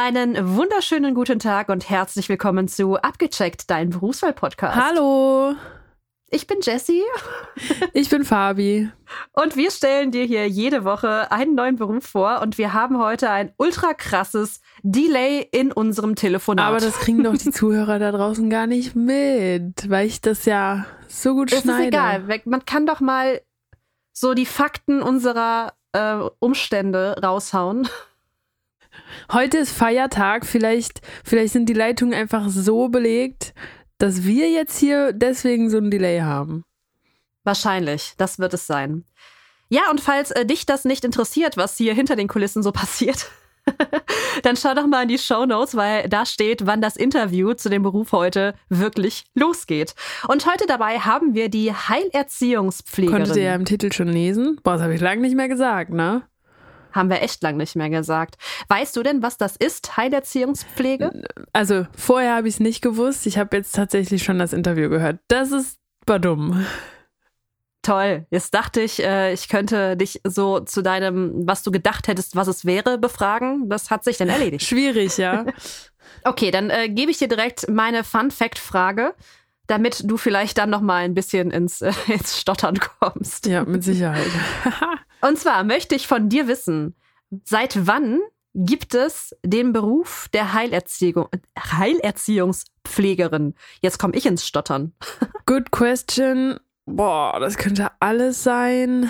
Einen wunderschönen guten Tag und herzlich willkommen zu Abgecheckt, dein Berufswahl-Podcast. Hallo. Ich bin Jessie. Ich bin Fabi. Und wir stellen dir hier jede Woche einen neuen Beruf vor und wir haben heute ein ultra krasses Delay in unserem Telefonat. Aber das kriegen doch die Zuhörer da draußen gar nicht mit, weil ich das ja so gut es schneide. Ist egal. Man kann doch mal so die Fakten unserer äh, Umstände raushauen. Heute ist Feiertag, vielleicht, vielleicht sind die Leitungen einfach so belegt, dass wir jetzt hier deswegen so ein Delay haben. Wahrscheinlich, das wird es sein. Ja, und falls äh, dich das nicht interessiert, was hier hinter den Kulissen so passiert, dann schau doch mal in die Show Notes, weil da steht, wann das Interview zu dem Beruf heute wirklich losgeht. Und heute dabei haben wir die Heilerziehungspflegerin. Konntet ihr ja im Titel schon lesen? Boah, das habe ich lange nicht mehr gesagt, ne? Haben wir echt lang nicht mehr gesagt. Weißt du denn, was das ist, Heilerziehungspflege? Also, vorher habe ich es nicht gewusst. Ich habe jetzt tatsächlich schon das Interview gehört. Das ist dumm. Toll. Jetzt dachte ich, äh, ich könnte dich so zu deinem, was du gedacht hättest, was es wäre, befragen. Das hat sich dann erledigt. Schwierig, ja. okay, dann äh, gebe ich dir direkt meine Fun-Fact-Frage, damit du vielleicht dann noch mal ein bisschen ins, äh, ins Stottern kommst. Ja, mit Sicherheit. Und zwar möchte ich von dir wissen, seit wann gibt es den Beruf der Heilerziehung, Heilerziehungspflegerin? Jetzt komme ich ins Stottern. Good question. Boah, das könnte alles sein.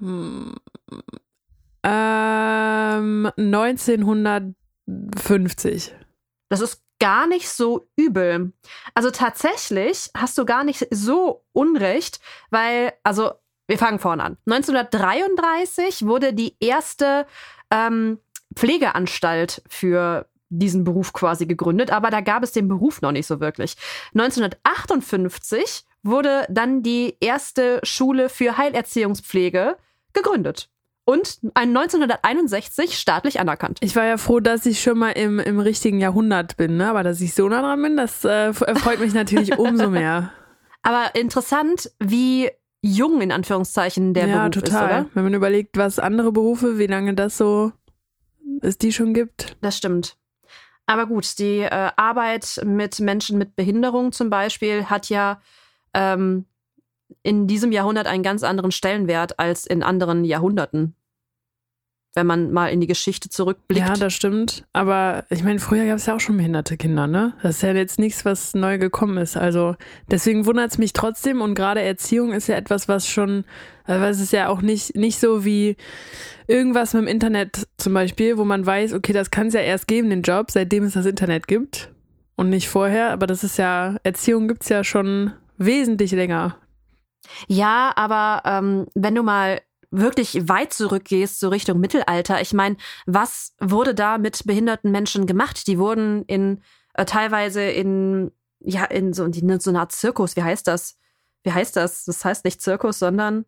Hm. Ähm, 1950. Das ist gar nicht so übel. Also tatsächlich hast du gar nicht so unrecht, weil, also wir fangen vorne an. 1933 wurde die erste ähm, Pflegeanstalt für diesen Beruf quasi gegründet, aber da gab es den Beruf noch nicht so wirklich. 1958 wurde dann die erste Schule für Heilerziehungspflege gegründet und 1961 staatlich anerkannt. Ich war ja froh, dass ich schon mal im, im richtigen Jahrhundert bin, ne? aber dass ich so nah dran bin, das äh, freut mich natürlich umso mehr. Aber interessant, wie jung in Anführungszeichen der ja, Beruf total. ist, oder? Wenn man überlegt, was andere Berufe, wie lange das so es die schon gibt. Das stimmt. Aber gut, die äh, Arbeit mit Menschen mit Behinderung zum Beispiel hat ja ähm, in diesem Jahrhundert einen ganz anderen Stellenwert als in anderen Jahrhunderten. Wenn man mal in die Geschichte zurückblickt. Ja, das stimmt. Aber ich meine, früher gab es ja auch schon behinderte Kinder, ne? Das ist ja jetzt nichts, was neu gekommen ist. Also deswegen wundert es mich trotzdem. Und gerade Erziehung ist ja etwas, was schon, also es ist ja auch nicht, nicht so wie irgendwas mit dem Internet zum Beispiel, wo man weiß, okay, das kann es ja erst geben, den Job, seitdem es das Internet gibt. Und nicht vorher. Aber das ist ja, Erziehung gibt es ja schon wesentlich länger. Ja, aber ähm, wenn du mal wirklich weit zurückgehst, so Richtung Mittelalter, ich meine, was wurde da mit behinderten Menschen gemacht? Die wurden in äh, teilweise in ja in so, in so einer Art Zirkus. Wie heißt das? Wie heißt das? Das heißt nicht Zirkus, sondern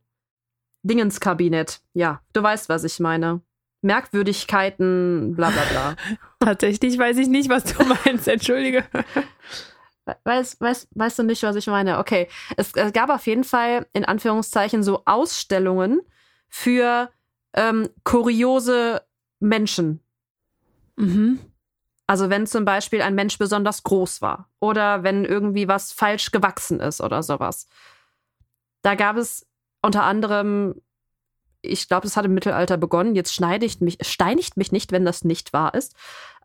Dingenskabinett. Ja, du weißt, was ich meine. Merkwürdigkeiten, bla bla bla. Tatsächlich weiß ich nicht, was du meinst, entschuldige. Weißt, weißt, weißt du nicht, was ich meine? Okay. Es, es gab auf jeden Fall in Anführungszeichen so Ausstellungen für ähm, kuriose Menschen. Mhm. Also wenn zum Beispiel ein Mensch besonders groß war oder wenn irgendwie was falsch gewachsen ist oder sowas. Da gab es unter anderem, ich glaube, das hat im Mittelalter begonnen. Jetzt schneidigt mich, steinigt mich nicht, wenn das nicht wahr ist.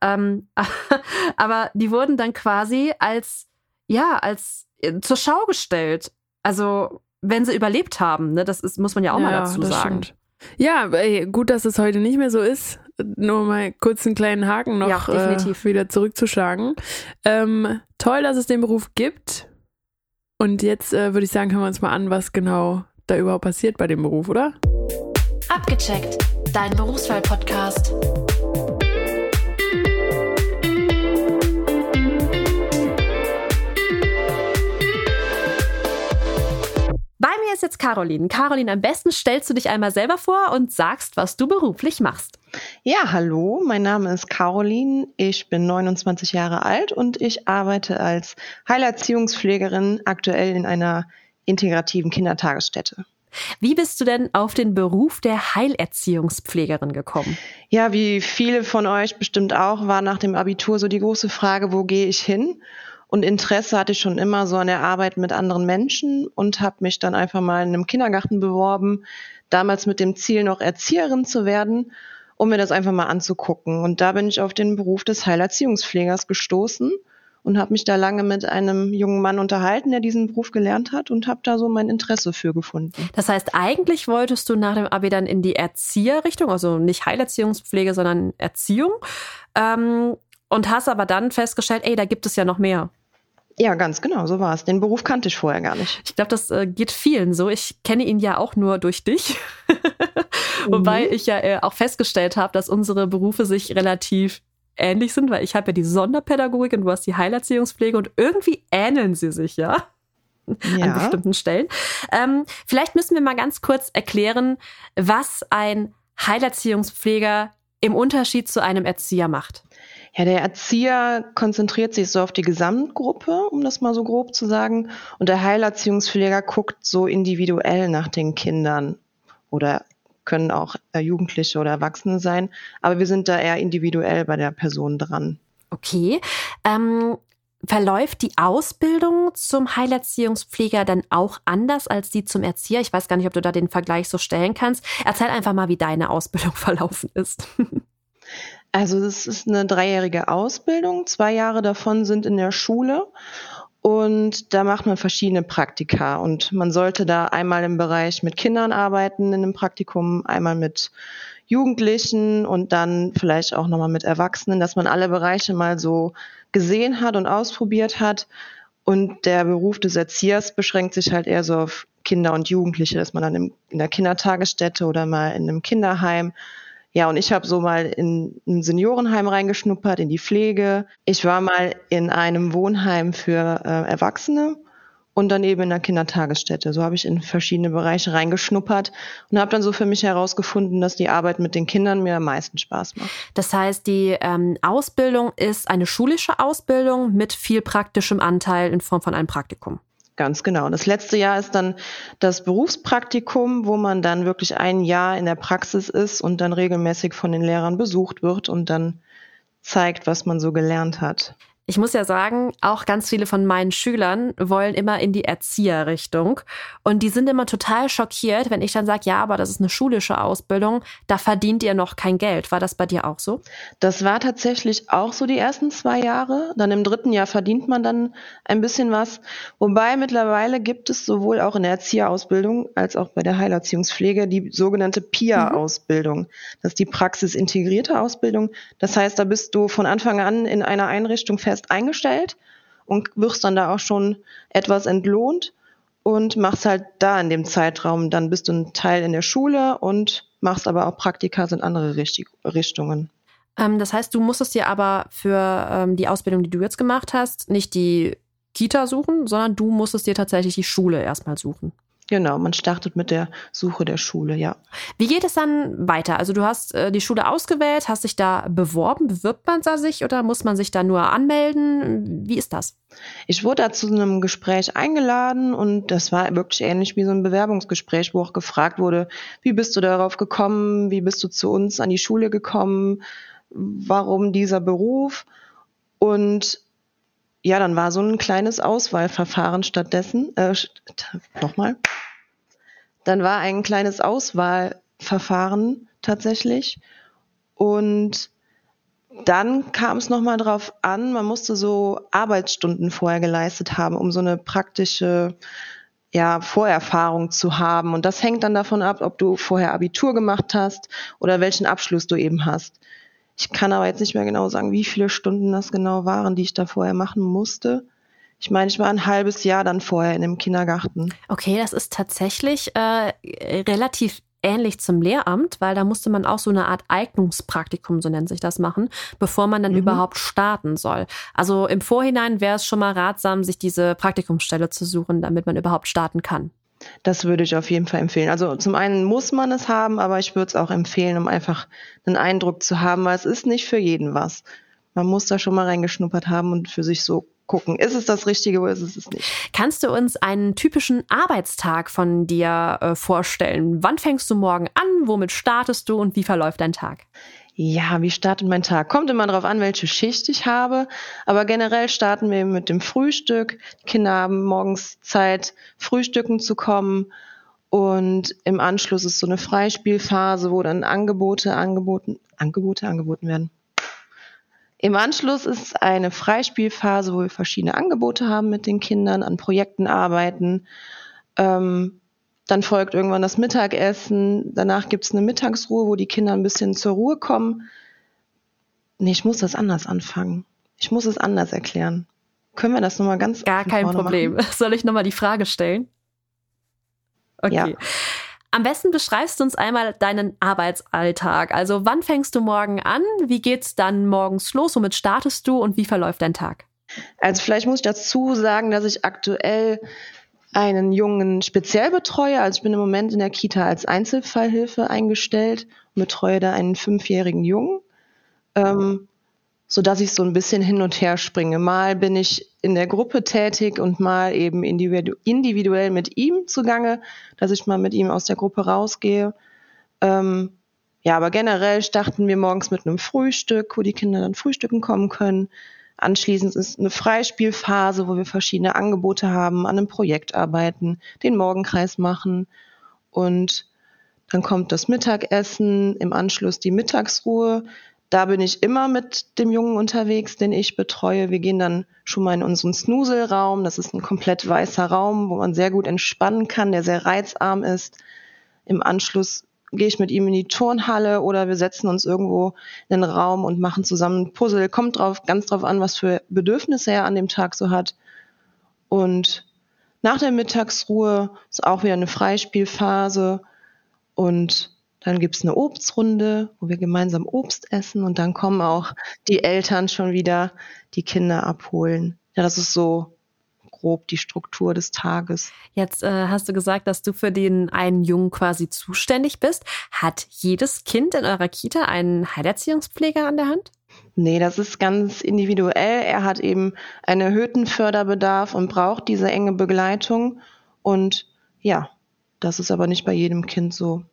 Ähm, aber die wurden dann quasi als, ja, als äh, zur Schau gestellt. Also, wenn sie überlebt haben, ne, das ist, muss man ja auch ja, mal dazu sagen. Stimmt. Ja, ey, gut, dass es heute nicht mehr so ist. Nur mal kurz einen kleinen Haken noch ja, definitiv. Äh, wieder zurückzuschlagen. Ähm, toll, dass es den Beruf gibt. Und jetzt äh, würde ich sagen, hören wir uns mal an, was genau da überhaupt passiert bei dem Beruf, oder? Abgecheckt, dein Berufswahl-Podcast. Ist jetzt Caroline. Caroline, am besten stellst du dich einmal selber vor und sagst, was du beruflich machst. Ja, hallo, mein Name ist Caroline. Ich bin 29 Jahre alt und ich arbeite als Heilerziehungspflegerin aktuell in einer integrativen Kindertagesstätte. Wie bist du denn auf den Beruf der Heilerziehungspflegerin gekommen? Ja, wie viele von euch bestimmt auch, war nach dem Abitur so die große Frage, wo gehe ich hin? Und Interesse hatte ich schon immer so an der Arbeit mit anderen Menschen und habe mich dann einfach mal in einem Kindergarten beworben, damals mit dem Ziel, noch Erzieherin zu werden, um mir das einfach mal anzugucken. Und da bin ich auf den Beruf des Heilerziehungspflegers gestoßen und habe mich da lange mit einem jungen Mann unterhalten, der diesen Beruf gelernt hat und habe da so mein Interesse für gefunden. Das heißt, eigentlich wolltest du nach dem Abi dann in die Erzieherrichtung, also nicht Heilerziehungspflege, sondern Erziehung. Ähm, und hast aber dann festgestellt, ey, da gibt es ja noch mehr. Ja, ganz genau, so war es. Den Beruf kannte ich vorher gar nicht. Ich glaube, das äh, geht vielen so. Ich kenne ihn ja auch nur durch dich. Wobei mhm. ich ja äh, auch festgestellt habe, dass unsere Berufe sich relativ ähnlich sind, weil ich habe ja die Sonderpädagogik und du hast die Heilerziehungspflege und irgendwie ähneln sie sich ja. Ja. an bestimmten Stellen. Ähm, vielleicht müssen wir mal ganz kurz erklären, was ein Heilerziehungspfleger im Unterschied zu einem Erzieher macht. Ja, der Erzieher konzentriert sich so auf die Gesamtgruppe, um das mal so grob zu sagen. Und der Heilerziehungspfleger guckt so individuell nach den Kindern oder können auch äh, Jugendliche oder Erwachsene sein. Aber wir sind da eher individuell bei der Person dran. Okay. Ähm, verläuft die Ausbildung zum Heilerziehungspfleger dann auch anders als die zum Erzieher? Ich weiß gar nicht, ob du da den Vergleich so stellen kannst. Erzähl einfach mal, wie deine Ausbildung verlaufen ist. Also es ist eine dreijährige Ausbildung. Zwei Jahre davon sind in der Schule. Und da macht man verschiedene Praktika. Und man sollte da einmal im Bereich mit Kindern arbeiten in einem Praktikum, einmal mit Jugendlichen und dann vielleicht auch nochmal mit Erwachsenen, dass man alle Bereiche mal so gesehen hat und ausprobiert hat. Und der Beruf des Erziehers beschränkt sich halt eher so auf Kinder und Jugendliche, dass man dann in der Kindertagesstätte oder mal in einem Kinderheim ja, und ich habe so mal in ein Seniorenheim reingeschnuppert, in die Pflege. Ich war mal in einem Wohnheim für äh, Erwachsene und dann eben in einer Kindertagesstätte. So habe ich in verschiedene Bereiche reingeschnuppert und habe dann so für mich herausgefunden, dass die Arbeit mit den Kindern mir am meisten Spaß macht. Das heißt, die ähm, Ausbildung ist eine schulische Ausbildung mit viel praktischem Anteil in Form von einem Praktikum. Ganz genau. Das letzte Jahr ist dann das Berufspraktikum, wo man dann wirklich ein Jahr in der Praxis ist und dann regelmäßig von den Lehrern besucht wird und dann zeigt, was man so gelernt hat. Ich muss ja sagen, auch ganz viele von meinen Schülern wollen immer in die Erzieherrichtung. Und die sind immer total schockiert, wenn ich dann sage, ja, aber das ist eine schulische Ausbildung, da verdient ihr noch kein Geld. War das bei dir auch so? Das war tatsächlich auch so die ersten zwei Jahre. Dann im dritten Jahr verdient man dann ein bisschen was. Wobei mittlerweile gibt es sowohl auch in der Erzieherausbildung als auch bei der Heilerziehungspflege die sogenannte PIA-Ausbildung. Mhm. Das ist die praxisintegrierte Ausbildung. Das heißt, da bist du von Anfang an in einer Einrichtung fest fest eingestellt und wirst dann da auch schon etwas entlohnt und machst halt da in dem Zeitraum, dann bist du ein Teil in der Schule und machst aber auch Praktika in andere Richtungen. Ähm, das heißt, du musstest dir aber für ähm, die Ausbildung, die du jetzt gemacht hast, nicht die Kita suchen, sondern du musstest dir tatsächlich die Schule erstmal suchen. Genau, man startet mit der Suche der Schule, ja. Wie geht es dann weiter? Also du hast äh, die Schule ausgewählt, hast dich da beworben, bewirbt man da sich oder muss man sich da nur anmelden? Wie ist das? Ich wurde da zu einem Gespräch eingeladen und das war wirklich ähnlich wie so ein Bewerbungsgespräch, wo auch gefragt wurde, wie bist du darauf gekommen, wie bist du zu uns an die Schule gekommen, warum dieser Beruf? Und ja, dann war so ein kleines Auswahlverfahren stattdessen. Äh, Nochmal. Dann war ein kleines Auswahlverfahren tatsächlich. Und dann kam es nochmal drauf an, man musste so Arbeitsstunden vorher geleistet haben, um so eine praktische ja, Vorerfahrung zu haben. Und das hängt dann davon ab, ob du vorher Abitur gemacht hast oder welchen Abschluss du eben hast. Ich kann aber jetzt nicht mehr genau sagen, wie viele Stunden das genau waren, die ich da vorher machen musste. Ich meine, ich war ein halbes Jahr dann vorher in dem Kindergarten. Okay, das ist tatsächlich äh, relativ ähnlich zum Lehramt, weil da musste man auch so eine Art Eignungspraktikum, so nennt sich das, machen, bevor man dann mhm. überhaupt starten soll. Also im Vorhinein wäre es schon mal ratsam, sich diese Praktikumsstelle zu suchen, damit man überhaupt starten kann. Das würde ich auf jeden Fall empfehlen. Also zum einen muss man es haben, aber ich würde es auch empfehlen, um einfach einen Eindruck zu haben, weil es ist nicht für jeden was. Man muss da schon mal reingeschnuppert haben und für sich so gucken, ist es das Richtige oder ist es es nicht. Kannst du uns einen typischen Arbeitstag von dir äh, vorstellen? Wann fängst du morgen an? Womit startest du und wie verläuft dein Tag? Ja, wie startet mein Tag? Kommt immer darauf an, welche Schicht ich habe. Aber generell starten wir mit dem Frühstück. Die Kinder haben morgens Zeit, frühstücken zu kommen. Und im Anschluss ist so eine Freispielphase, wo dann Angebote angeboten, Angebote angeboten werden. Im Anschluss ist eine Freispielphase, wo wir verschiedene Angebote haben mit den Kindern, an Projekten arbeiten. Ähm, dann folgt irgendwann das Mittagessen. Danach gibt es eine Mittagsruhe, wo die Kinder ein bisschen zur Ruhe kommen. Nee, ich muss das anders anfangen. Ich muss es anders erklären. Können wir das nochmal ganz Gar kein Problem. Machen? Soll ich nochmal die Frage stellen? Okay. Ja. Am besten beschreibst du uns einmal deinen Arbeitsalltag. Also wann fängst du morgen an? Wie geht's dann morgens los? Womit startest du und wie verläuft dein Tag? Also vielleicht muss ich dazu sagen, dass ich aktuell einen Jungen speziell betreue. Also ich bin im Moment in der Kita als Einzelfallhilfe eingestellt und betreue da einen fünfjährigen Jungen. Ähm, so dass ich so ein bisschen hin und her springe. Mal bin ich in der Gruppe tätig und mal eben individu individuell mit ihm zugange, dass ich mal mit ihm aus der Gruppe rausgehe. Ähm, ja, aber generell starten wir morgens mit einem Frühstück, wo die Kinder dann frühstücken kommen können. Anschließend ist eine Freispielphase, wo wir verschiedene Angebote haben, an einem Projekt arbeiten, den Morgenkreis machen und dann kommt das Mittagessen, im Anschluss die Mittagsruhe. Da bin ich immer mit dem Jungen unterwegs, den ich betreue. Wir gehen dann schon mal in unseren Snuselraum. Das ist ein komplett weißer Raum, wo man sehr gut entspannen kann, der sehr reizarm ist. Im Anschluss gehe ich mit ihm in die Turnhalle oder wir setzen uns irgendwo in den Raum und machen zusammen ein Puzzle. Kommt drauf, ganz drauf an, was für Bedürfnisse er an dem Tag so hat. Und nach der Mittagsruhe ist auch wieder eine Freispielphase und dann gibt's eine Obstrunde, wo wir gemeinsam Obst essen und dann kommen auch die Eltern schon wieder die Kinder abholen. Ja, das ist so grob die Struktur des Tages. Jetzt äh, hast du gesagt, dass du für den einen Jungen quasi zuständig bist. Hat jedes Kind in eurer Kita einen Heilerziehungspfleger an der Hand? Nee, das ist ganz individuell. Er hat eben einen erhöhten Förderbedarf und braucht diese enge Begleitung. Und ja, das ist aber nicht bei jedem Kind so.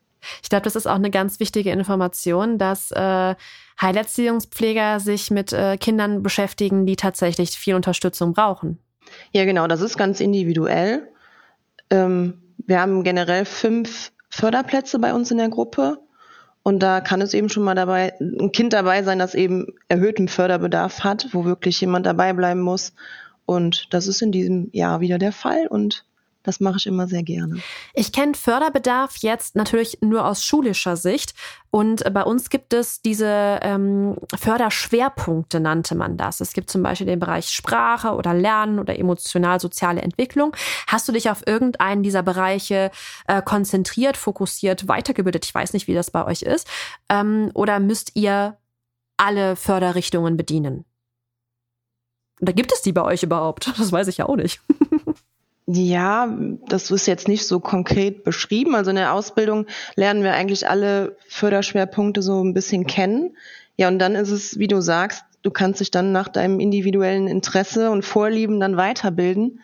Ich glaube, das ist auch eine ganz wichtige Information, dass äh, Heilerziehungspfleger sich mit äh, Kindern beschäftigen, die tatsächlich viel Unterstützung brauchen. Ja, genau, das ist ganz individuell. Ähm, wir haben generell fünf Förderplätze bei uns in der Gruppe. Und da kann es eben schon mal dabei, ein Kind dabei sein, das eben erhöhten Förderbedarf hat, wo wirklich jemand dabei bleiben muss. Und das ist in diesem Jahr wieder der Fall. Und das mache ich immer sehr gerne. Ich kenne Förderbedarf jetzt natürlich nur aus schulischer Sicht. Und bei uns gibt es diese ähm, Förderschwerpunkte, nannte man das. Es gibt zum Beispiel den Bereich Sprache oder Lernen oder emotional-soziale Entwicklung. Hast du dich auf irgendeinen dieser Bereiche äh, konzentriert, fokussiert, weitergebildet? Ich weiß nicht, wie das bei euch ist. Ähm, oder müsst ihr alle Förderrichtungen bedienen? Oder gibt es die bei euch überhaupt? Das weiß ich ja auch nicht. Ja, das ist jetzt nicht so konkret beschrieben. Also in der Ausbildung lernen wir eigentlich alle Förderschwerpunkte so ein bisschen kennen. Ja, und dann ist es, wie du sagst, du kannst dich dann nach deinem individuellen Interesse und Vorlieben dann weiterbilden.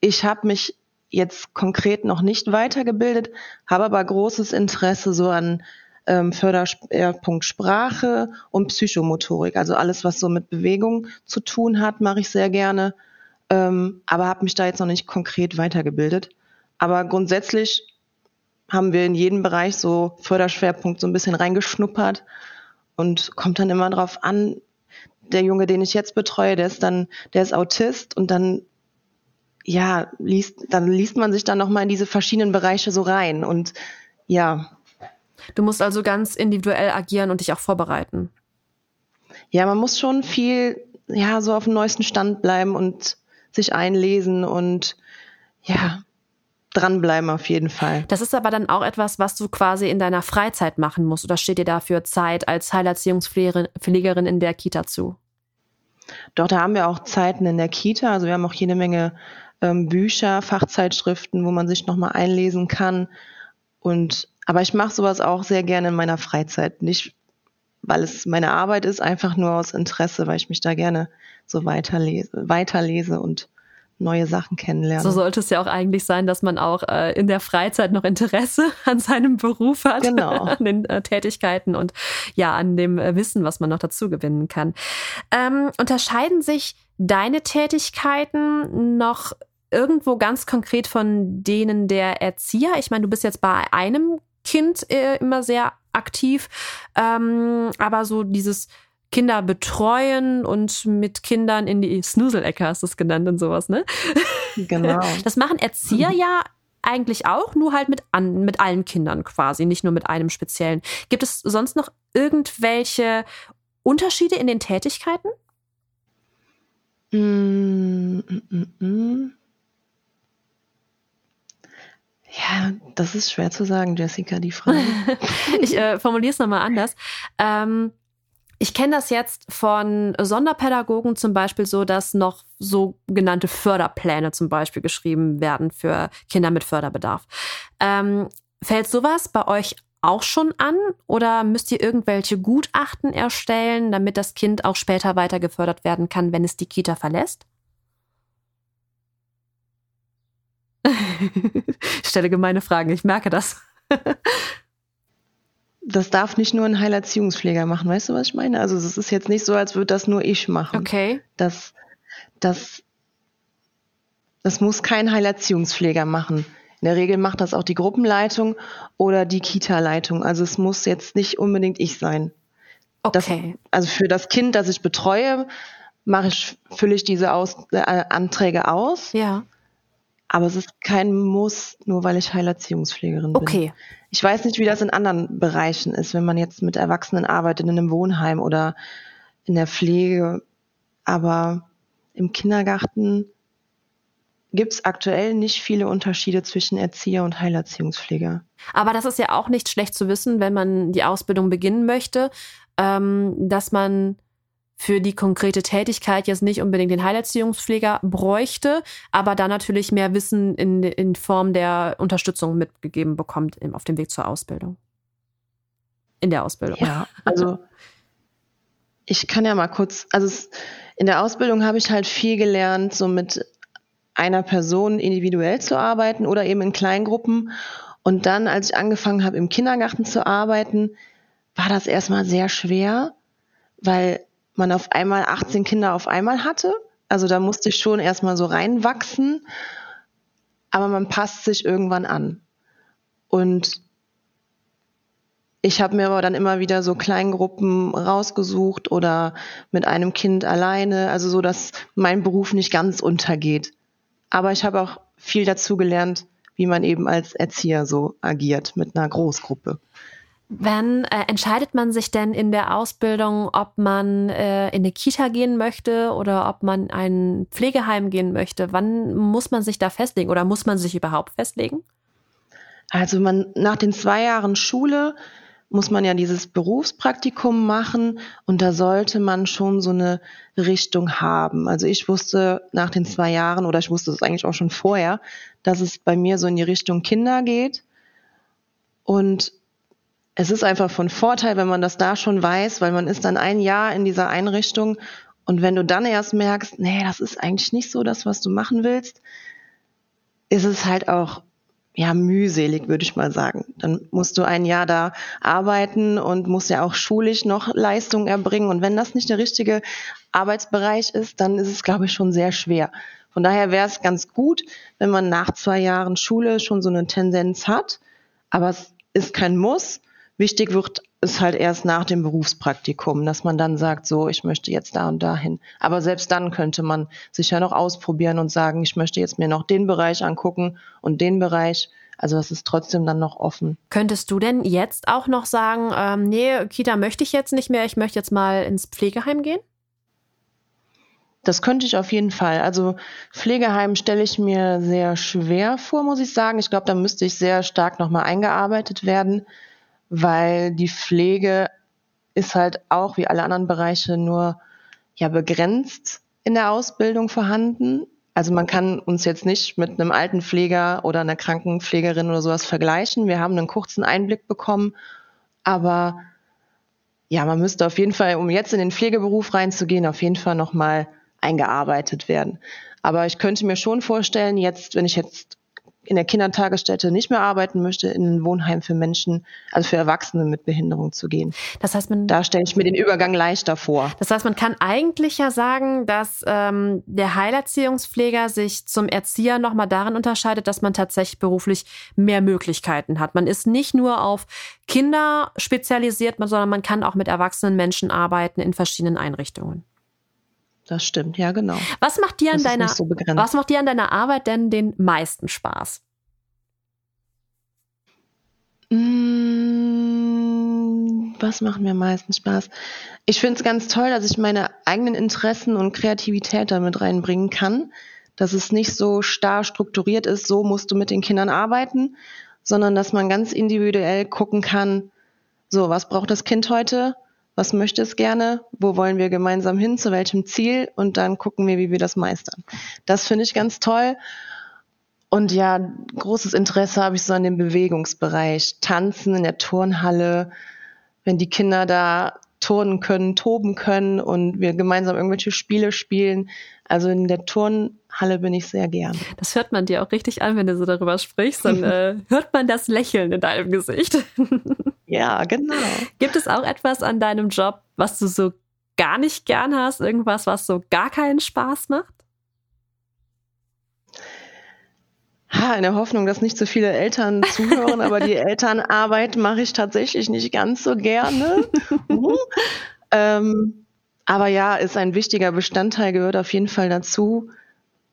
Ich habe mich jetzt konkret noch nicht weitergebildet, habe aber großes Interesse so an ähm, Förderpunkt Sprache und Psychomotorik. Also alles, was so mit Bewegung zu tun hat, mache ich sehr gerne ähm, aber habe mich da jetzt noch nicht konkret weitergebildet. Aber grundsätzlich haben wir in jedem Bereich so Förderschwerpunkt so ein bisschen reingeschnuppert und kommt dann immer drauf an, der Junge, den ich jetzt betreue, der ist dann, der ist Autist und dann ja, liest, dann liest man sich dann nochmal in diese verschiedenen Bereiche so rein und ja. Du musst also ganz individuell agieren und dich auch vorbereiten. Ja, man muss schon viel, ja, so auf dem neuesten Stand bleiben und sich einlesen und ja, dranbleiben auf jeden Fall. Das ist aber dann auch etwas, was du quasi in deiner Freizeit machen musst oder steht dir dafür Zeit als Heilerziehungspflegerin in der Kita zu? Doch, da haben wir auch Zeiten in der Kita. Also wir haben auch jede Menge ähm, Bücher, Fachzeitschriften, wo man sich nochmal einlesen kann. Und aber ich mache sowas auch sehr gerne in meiner Freizeit. Nicht weil es meine Arbeit ist, einfach nur aus Interesse, weil ich mich da gerne so weiterlese, weiterlese und neue Sachen kennenlerne. So sollte es ja auch eigentlich sein, dass man auch äh, in der Freizeit noch Interesse an seinem Beruf hat, genau. an den äh, Tätigkeiten und ja, an dem äh, Wissen, was man noch dazu gewinnen kann. Ähm, unterscheiden sich deine Tätigkeiten noch irgendwo ganz konkret von denen der Erzieher? Ich meine, du bist jetzt bei einem Kind äh, immer sehr aktiv, ähm, aber so dieses Kinder betreuen und mit Kindern in die Snoozelecke hast du es genannt und sowas, ne? Genau. Das machen Erzieher ja eigentlich auch, nur halt mit, an, mit allen Kindern quasi, nicht nur mit einem speziellen. Gibt es sonst noch irgendwelche Unterschiede in den Tätigkeiten? Mm, mm, mm, mm. Ja, das ist schwer zu sagen, Jessica, die Frage. ich äh, formuliere es nochmal anders. Ähm, ich kenne das jetzt von Sonderpädagogen zum Beispiel so, dass noch sogenannte Förderpläne zum Beispiel geschrieben werden für Kinder mit Förderbedarf. Ähm, fällt sowas bei euch auch schon an oder müsst ihr irgendwelche Gutachten erstellen, damit das Kind auch später weiter gefördert werden kann, wenn es die Kita verlässt? Ich stelle gemeine Fragen, ich merke das. das darf nicht nur ein Heilerziehungspfleger machen, weißt du, was ich meine? Also es ist jetzt nicht so, als würde das nur ich machen. Okay. Das, das, das muss kein Heilerziehungspfleger machen. In der Regel macht das auch die Gruppenleitung oder die Kita-Leitung. Also es muss jetzt nicht unbedingt ich sein. Okay. Das, also für das Kind, das ich betreue, mache ich, fülle ich diese aus, äh, Anträge aus. Ja. Aber es ist kein Muss, nur weil ich Heilerziehungspflegerin bin. Okay. Ich weiß nicht, wie das in anderen Bereichen ist, wenn man jetzt mit Erwachsenen arbeitet, in einem Wohnheim oder in der Pflege. Aber im Kindergarten gibt es aktuell nicht viele Unterschiede zwischen Erzieher und Heilerziehungspfleger. Aber das ist ja auch nicht schlecht zu wissen, wenn man die Ausbildung beginnen möchte, ähm, dass man für die konkrete Tätigkeit jetzt nicht unbedingt den Heilerziehungspfleger bräuchte, aber da natürlich mehr Wissen in, in Form der Unterstützung mitgegeben bekommt auf dem Weg zur Ausbildung. In der Ausbildung. Ja, also ich kann ja mal kurz, also es, in der Ausbildung habe ich halt viel gelernt, so mit einer Person individuell zu arbeiten oder eben in Kleingruppen. Und dann, als ich angefangen habe, im Kindergarten zu arbeiten, war das erstmal sehr schwer, weil man auf einmal 18 Kinder auf einmal hatte. Also da musste ich schon erstmal so reinwachsen, aber man passt sich irgendwann an. Und ich habe mir aber dann immer wieder so Kleingruppen rausgesucht oder mit einem Kind alleine, also so, dass mein Beruf nicht ganz untergeht. Aber ich habe auch viel dazu gelernt, wie man eben als Erzieher so agiert mit einer Großgruppe. Wann äh, entscheidet man sich denn in der Ausbildung, ob man äh, in eine Kita gehen möchte oder ob man ein Pflegeheim gehen möchte? Wann muss man sich da festlegen oder muss man sich überhaupt festlegen? Also man nach den zwei Jahren Schule muss man ja dieses Berufspraktikum machen und da sollte man schon so eine Richtung haben. Also ich wusste nach den zwei Jahren oder ich wusste es eigentlich auch schon vorher, dass es bei mir so in die Richtung Kinder geht und es ist einfach von Vorteil, wenn man das da schon weiß, weil man ist dann ein Jahr in dieser Einrichtung und wenn du dann erst merkst, nee, das ist eigentlich nicht so das, was du machen willst, ist es halt auch ja mühselig, würde ich mal sagen. Dann musst du ein Jahr da arbeiten und musst ja auch schulisch noch Leistung erbringen. Und wenn das nicht der richtige Arbeitsbereich ist, dann ist es, glaube ich, schon sehr schwer. Von daher wäre es ganz gut, wenn man nach zwei Jahren Schule schon so eine Tendenz hat. Aber es ist kein Muss. Wichtig wird es halt erst nach dem Berufspraktikum, dass man dann sagt, so, ich möchte jetzt da und dahin. Aber selbst dann könnte man sich ja noch ausprobieren und sagen, ich möchte jetzt mir noch den Bereich angucken und den Bereich. Also das ist trotzdem dann noch offen. Könntest du denn jetzt auch noch sagen, ähm, nee, Kita möchte ich jetzt nicht mehr, ich möchte jetzt mal ins Pflegeheim gehen? Das könnte ich auf jeden Fall. Also Pflegeheim stelle ich mir sehr schwer vor, muss ich sagen. Ich glaube, da müsste ich sehr stark nochmal eingearbeitet werden weil die Pflege ist halt auch wie alle anderen Bereiche nur ja begrenzt in der Ausbildung vorhanden. Also man kann uns jetzt nicht mit einem alten Pfleger oder einer Krankenpflegerin oder sowas vergleichen. Wir haben einen kurzen Einblick bekommen, aber ja, man müsste auf jeden Fall, um jetzt in den Pflegeberuf reinzugehen, auf jeden Fall nochmal eingearbeitet werden. Aber ich könnte mir schon vorstellen, jetzt, wenn ich jetzt in der Kindertagesstätte nicht mehr arbeiten möchte, in ein Wohnheim für Menschen, also für Erwachsene mit Behinderung zu gehen. Das heißt, man da stelle ich mir den Übergang leichter vor. Das heißt, man kann eigentlich ja sagen, dass ähm, der Heilerziehungspfleger sich zum Erzieher nochmal darin unterscheidet, dass man tatsächlich beruflich mehr Möglichkeiten hat. Man ist nicht nur auf Kinder spezialisiert, sondern man kann auch mit erwachsenen Menschen arbeiten in verschiedenen Einrichtungen. Das stimmt, ja, genau. Was macht dir an deiner, so was macht dir an deiner Arbeit denn den meisten Spaß? Mm, was macht mir am meisten Spaß? Ich finde es ganz toll, dass ich meine eigenen Interessen und Kreativität damit reinbringen kann. Dass es nicht so starr strukturiert ist, so musst du mit den Kindern arbeiten, sondern dass man ganz individuell gucken kann, so, was braucht das Kind heute? Was möchte es gerne, wo wollen wir gemeinsam hin, zu welchem Ziel und dann gucken wir, wie wir das meistern. Das finde ich ganz toll. Und ja, großes Interesse habe ich so an dem Bewegungsbereich. Tanzen in der Turnhalle, wenn die Kinder da turnen können, toben können und wir gemeinsam irgendwelche Spiele spielen. Also in der Turnhalle bin ich sehr gern. Das hört man dir auch richtig an, wenn du so darüber sprichst. Dann äh, hört man das Lächeln in deinem Gesicht. Ja, genau. Gibt es auch etwas an deinem Job, was du so gar nicht gern hast? Irgendwas, was so gar keinen Spaß macht? Ha, in der Hoffnung, dass nicht so viele Eltern zuhören, aber die Elternarbeit mache ich tatsächlich nicht ganz so gerne. uh. ähm, aber ja, ist ein wichtiger Bestandteil, gehört auf jeden Fall dazu,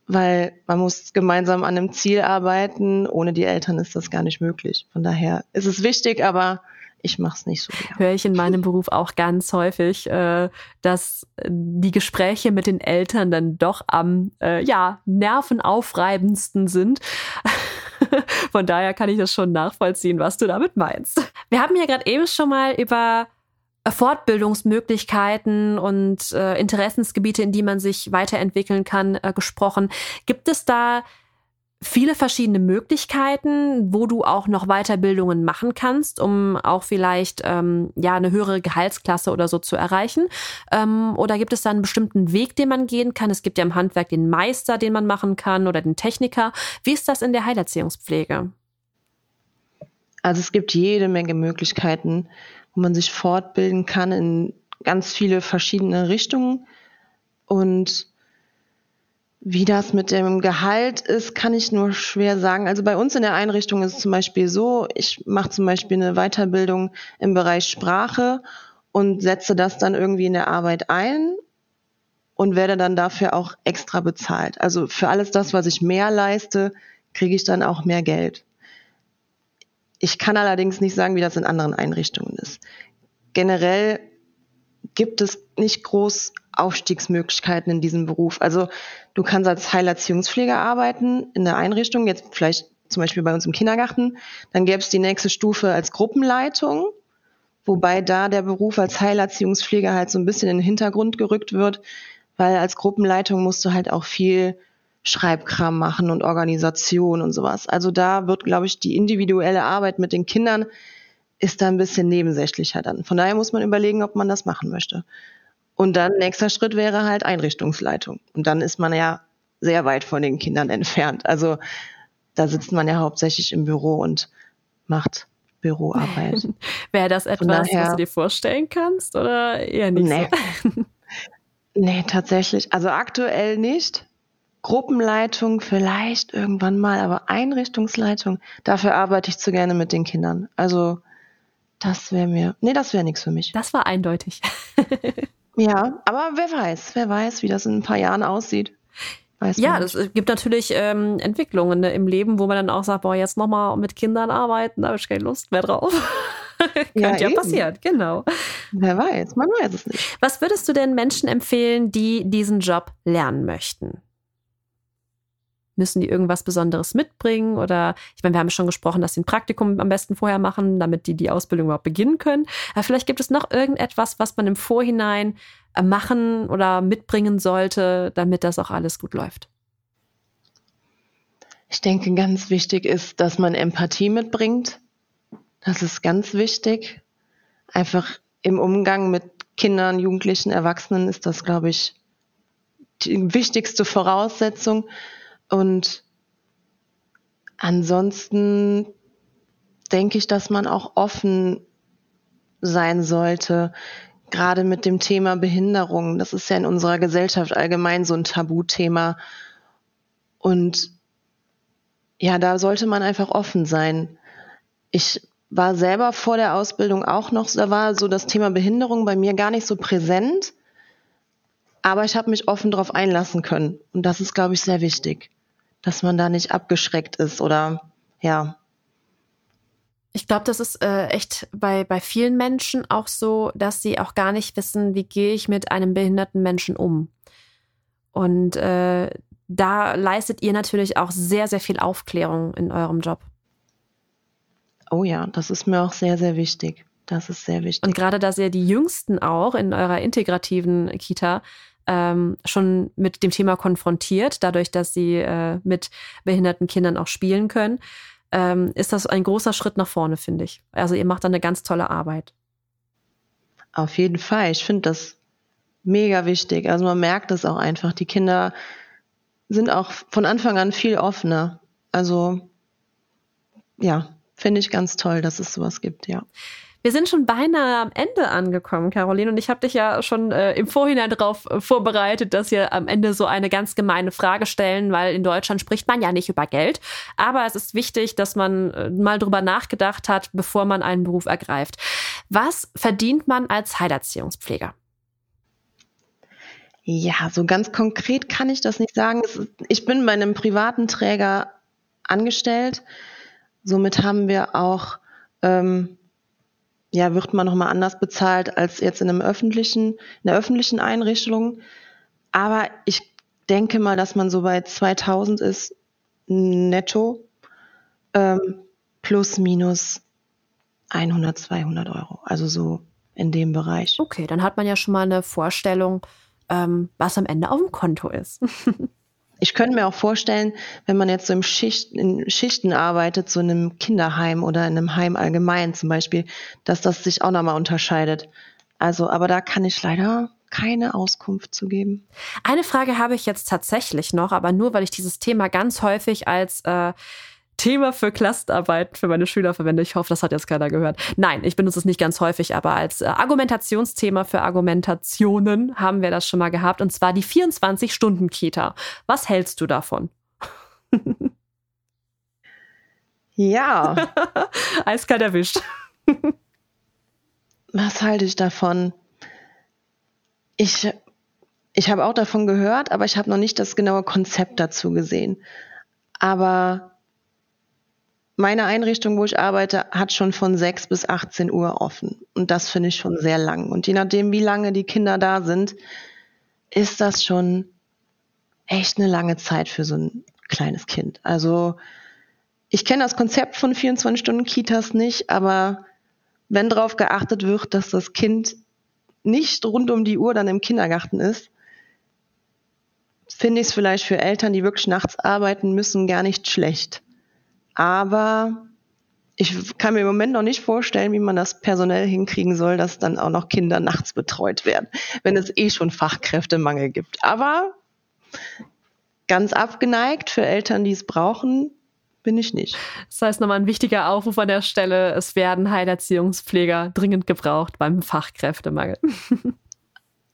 weil man muss gemeinsam an einem Ziel arbeiten. Ohne die Eltern ist das gar nicht möglich. Von daher ist es wichtig, aber ich mache es nicht so gerne. Höre ich in meinem Beruf auch ganz häufig, äh, dass die Gespräche mit den Eltern dann doch am äh, ja nervenaufreibendsten sind. Von daher kann ich das schon nachvollziehen, was du damit meinst. Wir haben ja gerade eben schon mal über Fortbildungsmöglichkeiten und äh, Interessensgebiete, in die man sich weiterentwickeln kann, äh, gesprochen. Gibt es da viele verschiedene Möglichkeiten, wo du auch noch Weiterbildungen machen kannst, um auch vielleicht ähm, ja eine höhere Gehaltsklasse oder so zu erreichen? Ähm, oder gibt es da einen bestimmten Weg, den man gehen kann? Es gibt ja im Handwerk den Meister, den man machen kann, oder den Techniker. Wie ist das in der Heilerziehungspflege? Also es gibt jede Menge Möglichkeiten, wo man sich fortbilden kann in ganz viele verschiedene Richtungen und wie das mit dem Gehalt ist, kann ich nur schwer sagen. Also bei uns in der Einrichtung ist es zum Beispiel so, ich mache zum Beispiel eine Weiterbildung im Bereich Sprache und setze das dann irgendwie in der Arbeit ein und werde dann dafür auch extra bezahlt. Also für alles das, was ich mehr leiste, kriege ich dann auch mehr Geld. Ich kann allerdings nicht sagen, wie das in anderen Einrichtungen ist. Generell gibt es nicht groß Aufstiegsmöglichkeiten in diesem Beruf. Also du kannst als Heilerziehungspfleger arbeiten in der Einrichtung, jetzt vielleicht zum Beispiel bei uns im Kindergarten. Dann gäbe es die nächste Stufe als Gruppenleitung, wobei da der Beruf als Heilerziehungspfleger halt so ein bisschen in den Hintergrund gerückt wird, weil als Gruppenleitung musst du halt auch viel Schreibkram machen und Organisation und sowas. Also da wird, glaube ich, die individuelle Arbeit mit den Kindern ist da ein bisschen nebensächlicher dann. Von daher muss man überlegen, ob man das machen möchte. Und dann nächster Schritt wäre halt Einrichtungsleitung. Und dann ist man ja sehr weit von den Kindern entfernt. Also da sitzt man ja hauptsächlich im Büro und macht Büroarbeit. Wäre das etwas, daher, was du dir vorstellen kannst oder eher nicht? Nee. So? nee, tatsächlich. Also aktuell nicht. Gruppenleitung vielleicht irgendwann mal, aber Einrichtungsleitung, dafür arbeite ich zu gerne mit den Kindern. Also das wäre mir, nee, das wäre nichts für mich. Das war eindeutig. ja, aber wer weiß, wer weiß, wie das in ein paar Jahren aussieht. Weiß ja, es gibt natürlich ähm, Entwicklungen ne, im Leben, wo man dann auch sagt, boah, jetzt nochmal mit Kindern arbeiten, da habe ich keine Lust mehr drauf. Könnte ja, ja passieren, genau. Wer weiß, man weiß es nicht. Was würdest du denn Menschen empfehlen, die diesen Job lernen möchten? Müssen die irgendwas Besonderes mitbringen? Oder ich meine, wir haben schon gesprochen, dass sie ein Praktikum am besten vorher machen, damit die die Ausbildung überhaupt beginnen können. Aber vielleicht gibt es noch irgendetwas, was man im Vorhinein äh, machen oder mitbringen sollte, damit das auch alles gut läuft. Ich denke, ganz wichtig ist, dass man Empathie mitbringt. Das ist ganz wichtig. Einfach im Umgang mit Kindern, Jugendlichen, Erwachsenen ist das, glaube ich, die wichtigste Voraussetzung. Und ansonsten denke ich, dass man auch offen sein sollte, gerade mit dem Thema Behinderung. Das ist ja in unserer Gesellschaft allgemein so ein Tabuthema. Und ja, da sollte man einfach offen sein. Ich war selber vor der Ausbildung auch noch, da war so das Thema Behinderung bei mir gar nicht so präsent, aber ich habe mich offen darauf einlassen können. Und das ist, glaube ich, sehr wichtig, dass man da nicht abgeschreckt ist oder ja, ich glaube, das ist äh, echt bei, bei vielen Menschen auch so, dass sie auch gar nicht wissen, wie gehe ich mit einem behinderten Menschen um. Und äh, da leistet ihr natürlich auch sehr, sehr viel Aufklärung in eurem Job. Oh ja, das ist mir auch sehr, sehr wichtig. Das ist sehr wichtig. Und gerade, dass ihr die Jüngsten auch in eurer integrativen Kita ähm, schon mit dem Thema konfrontiert, dadurch, dass sie äh, mit behinderten Kindern auch spielen können ähm, ist das ein großer Schritt nach vorne, finde ich. Also ihr macht da eine ganz tolle Arbeit. Auf jeden Fall. Ich finde das mega wichtig. Also man merkt es auch einfach. Die Kinder sind auch von Anfang an viel offener. Also ja, finde ich ganz toll, dass es sowas gibt, ja. Wir sind schon beinahe am Ende angekommen, Caroline, und ich habe dich ja schon äh, im Vorhinein darauf äh, vorbereitet, dass wir am Ende so eine ganz gemeine Frage stellen, weil in Deutschland spricht man ja nicht über Geld. Aber es ist wichtig, dass man äh, mal drüber nachgedacht hat, bevor man einen Beruf ergreift. Was verdient man als Heilerziehungspfleger? Ja, so ganz konkret kann ich das nicht sagen. Ich bin bei einem privaten Träger angestellt. Somit haben wir auch ähm, ja, wird man nochmal anders bezahlt als jetzt in einem öffentlichen, in der öffentlichen Einrichtung. Aber ich denke mal, dass man so bei 2000 ist netto, ähm, plus minus 100, 200 Euro. Also so in dem Bereich. Okay, dann hat man ja schon mal eine Vorstellung, ähm, was am Ende auf dem Konto ist. Ich könnte mir auch vorstellen, wenn man jetzt so im Schicht, in Schichten arbeitet, so in einem Kinderheim oder in einem Heim allgemein zum Beispiel, dass das sich auch nochmal unterscheidet. Also, aber da kann ich leider keine Auskunft zu geben. Eine Frage habe ich jetzt tatsächlich noch, aber nur weil ich dieses Thema ganz häufig als äh, Thema für Klassenarbeiten für meine Schüler verwende. Ich hoffe, das hat jetzt keiner gehört. Nein, ich benutze es nicht ganz häufig, aber als äh, Argumentationsthema für Argumentationen haben wir das schon mal gehabt und zwar die 24-Stunden-Kita. Was hältst du davon? ja. Eiskalt erwischt. Was halte ich davon? Ich, ich habe auch davon gehört, aber ich habe noch nicht das genaue Konzept dazu gesehen. Aber meine Einrichtung, wo ich arbeite, hat schon von 6 bis 18 Uhr offen. Und das finde ich schon sehr lang. Und je nachdem, wie lange die Kinder da sind, ist das schon echt eine lange Zeit für so ein kleines Kind. Also ich kenne das Konzept von 24 Stunden Kitas nicht, aber wenn darauf geachtet wird, dass das Kind nicht rund um die Uhr dann im Kindergarten ist, finde ich es vielleicht für Eltern, die wirklich nachts arbeiten müssen, gar nicht schlecht. Aber ich kann mir im Moment noch nicht vorstellen, wie man das personell hinkriegen soll, dass dann auch noch Kinder nachts betreut werden, wenn es eh schon Fachkräftemangel gibt. Aber ganz abgeneigt für Eltern, die es brauchen, bin ich nicht. Das heißt nochmal ein wichtiger Aufruf an der Stelle, es werden Heilerziehungspfleger dringend gebraucht beim Fachkräftemangel.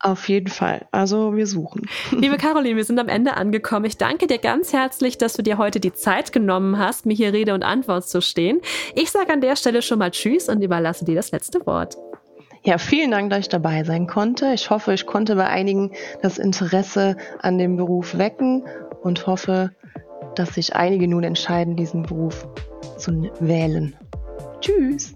Auf jeden Fall. Also wir suchen. Liebe Caroline, wir sind am Ende angekommen. Ich danke dir ganz herzlich, dass du dir heute die Zeit genommen hast, mir hier Rede und Antwort zu stehen. Ich sage an der Stelle schon mal Tschüss und überlasse dir das letzte Wort. Ja, vielen Dank, dass ich dabei sein konnte. Ich hoffe, ich konnte bei einigen das Interesse an dem Beruf wecken und hoffe, dass sich einige nun entscheiden, diesen Beruf zu wählen. Tschüss.